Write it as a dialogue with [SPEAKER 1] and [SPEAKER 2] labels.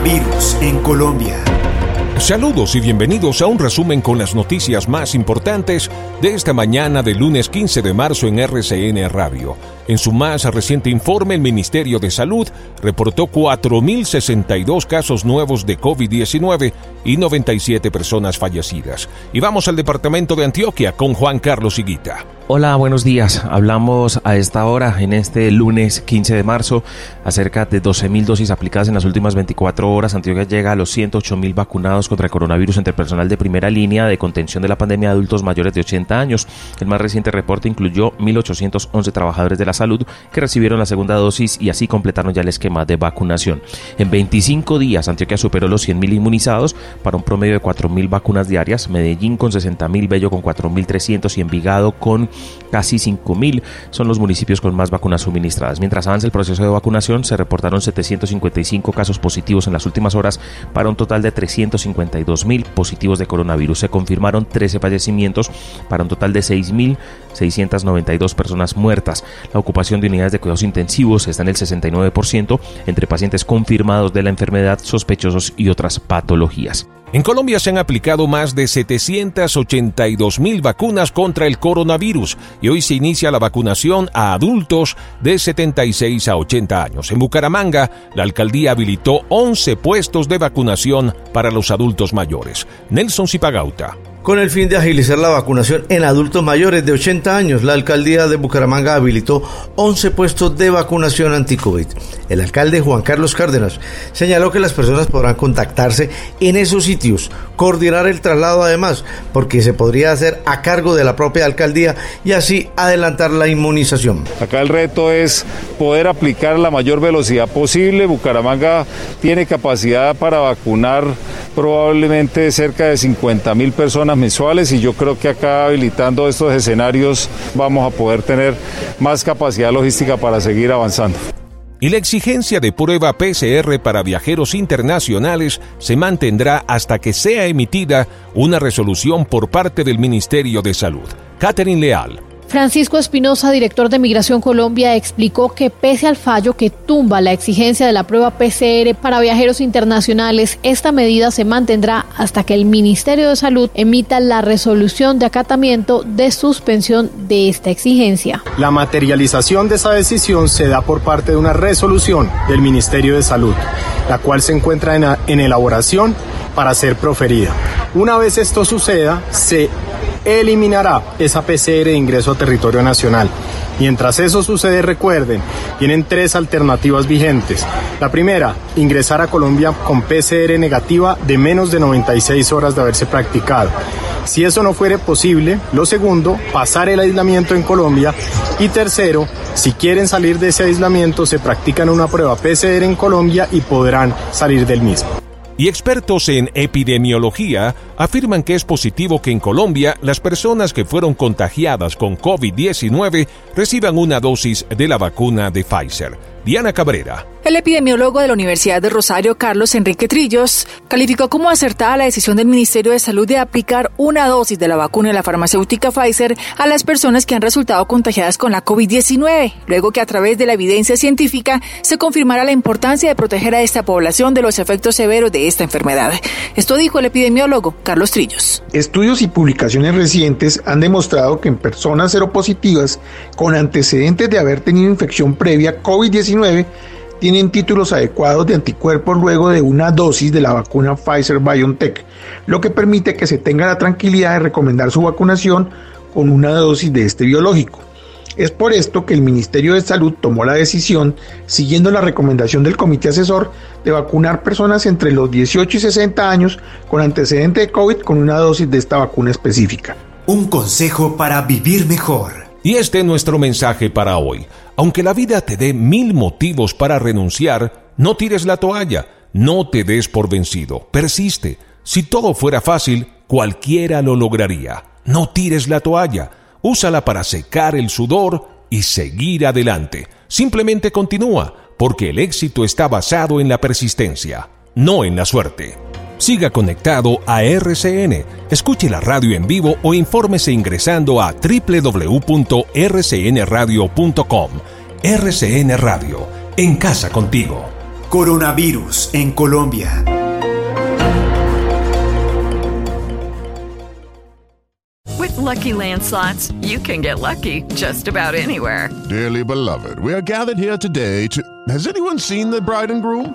[SPEAKER 1] Coronavirus en Colombia.
[SPEAKER 2] Saludos y bienvenidos a un resumen con las noticias más importantes de esta mañana del lunes 15 de marzo en RCN Radio. En su más reciente informe, el Ministerio de Salud reportó 4.062 casos nuevos de COVID-19 y 97 personas fallecidas. Y vamos al departamento de Antioquia con Juan Carlos Higuita.
[SPEAKER 3] Hola, buenos días. Hablamos a esta hora, en este lunes 15 de marzo, acerca de 12.000 dosis aplicadas en las últimas 24 horas. Antioquia llega a los 108.000 vacunados contra el coronavirus entre personal de primera línea de contención de la pandemia de adultos mayores de 80 años. El más reciente reporte incluyó 1.811 trabajadores de la salud que recibieron la segunda dosis y así completaron ya el esquema de vacunación. En 25 días, Antioquia superó los 100.000 inmunizados para un promedio de 4.000 vacunas diarias. Medellín con 60.000, Bello con 4.300 y Envigado con casi 5.000 son los municipios con más vacunas suministradas. Mientras avanza el proceso de vacunación, se reportaron 755 casos positivos en las últimas horas para un total de 352.000 positivos de coronavirus. Se confirmaron 13 fallecimientos para un total de 6.692 personas muertas. La ocupación de unidades de cuidados intensivos está en el 69% entre pacientes confirmados de la enfermedad, sospechosos y otras patologías.
[SPEAKER 2] En Colombia se han aplicado más de 782 mil vacunas contra el coronavirus y hoy se inicia la vacunación a adultos de 76 a 80 años. En Bucaramanga, la alcaldía habilitó 11 puestos de vacunación para los adultos mayores. Nelson Zipagauta.
[SPEAKER 4] Con el fin de agilizar la vacunación en adultos mayores de 80 años, la alcaldía de Bucaramanga habilitó 11 puestos de vacunación anti-COVID. El alcalde Juan Carlos Cárdenas señaló que las personas podrán contactarse en esos sitios, coordinar el traslado además, porque se podría hacer a cargo de la propia alcaldía y así adelantar la inmunización.
[SPEAKER 5] Acá el reto es poder aplicar la mayor velocidad posible. Bucaramanga tiene capacidad para vacunar probablemente cerca de 50 mil personas mensuales y yo creo que acá habilitando estos escenarios vamos a poder tener más capacidad logística para seguir avanzando.
[SPEAKER 2] Y la exigencia de prueba PCR para viajeros internacionales se mantendrá hasta que sea emitida una resolución por parte del Ministerio de Salud. Catherine Leal,
[SPEAKER 6] Francisco Espinosa, director de Migración Colombia, explicó que pese al fallo que tumba la exigencia de la prueba PCR para viajeros internacionales, esta medida se mantendrá hasta que el Ministerio de Salud emita la resolución de acatamiento de suspensión de esta exigencia.
[SPEAKER 7] La materialización de esa decisión se da por parte de una resolución del Ministerio de Salud, la cual se encuentra en, elaboración para ser proferida. Una vez esto suceda, se eliminará esa PCR de ingreso a territorio nacional. Mientras eso sucede, recuerden, tienen tres alternativas vigentes. La primera, ingresar a Colombia con PCR negativa de menos de 96 horas de haberse practicado. Si eso no fuere posible, lo segundo, pasar el aislamiento en Colombia. Y tercero, si quieren salir de ese aislamiento, se practican una prueba PCR en Colombia y podrán salir del mismo
[SPEAKER 2] y expertos en epidemiología afirman que es positivo que en Colombia las personas que fueron contagiadas con COVID-19 reciban una dosis de la vacuna de Pfizer. Diana Cabrera.
[SPEAKER 8] El epidemiólogo de la Universidad de Rosario, Carlos Enrique Trillos, calificó como acertada la decisión del Ministerio de Salud de aplicar una dosis de la vacuna de la farmacéutica Pfizer a las personas que han resultado contagiadas con la COVID-19, luego que a través de la evidencia científica se confirmara la importancia de proteger a esta población de los efectos severos de esta enfermedad. Esto dijo el epidemiólogo Carlos Trillos.
[SPEAKER 9] Estudios y publicaciones recientes han demostrado que en personas seropositivas con antecedentes de haber tenido infección previa COVID-19, tienen títulos adecuados de anticuerpos luego de una dosis de la vacuna Pfizer BioNTech, lo que permite que se tenga la tranquilidad de recomendar su vacunación con una dosis de este biológico. Es por esto que el Ministerio de Salud tomó la decisión, siguiendo la recomendación del Comité Asesor, de vacunar personas entre los 18 y 60 años con antecedente de COVID con una dosis de esta vacuna específica.
[SPEAKER 1] Un consejo para vivir mejor.
[SPEAKER 2] Y este es nuestro mensaje para hoy. Aunque la vida te dé mil motivos para renunciar, no tires la toalla, no te des por vencido, persiste. Si todo fuera fácil, cualquiera lo lograría. No tires la toalla úsala para secar el sudor y seguir adelante. Simplemente continúa, porque el éxito está basado en la persistencia, no en la suerte. Siga conectado a RCN, escuche la radio en vivo o infórmese ingresando a www.rcnradio.com. RCN Radio, en casa contigo.
[SPEAKER 1] Coronavirus en Colombia.
[SPEAKER 10] With lucky landslots, you can get lucky just about anywhere.
[SPEAKER 11] Dearly beloved, we are gathered here today to. Has anyone seen the bride and groom?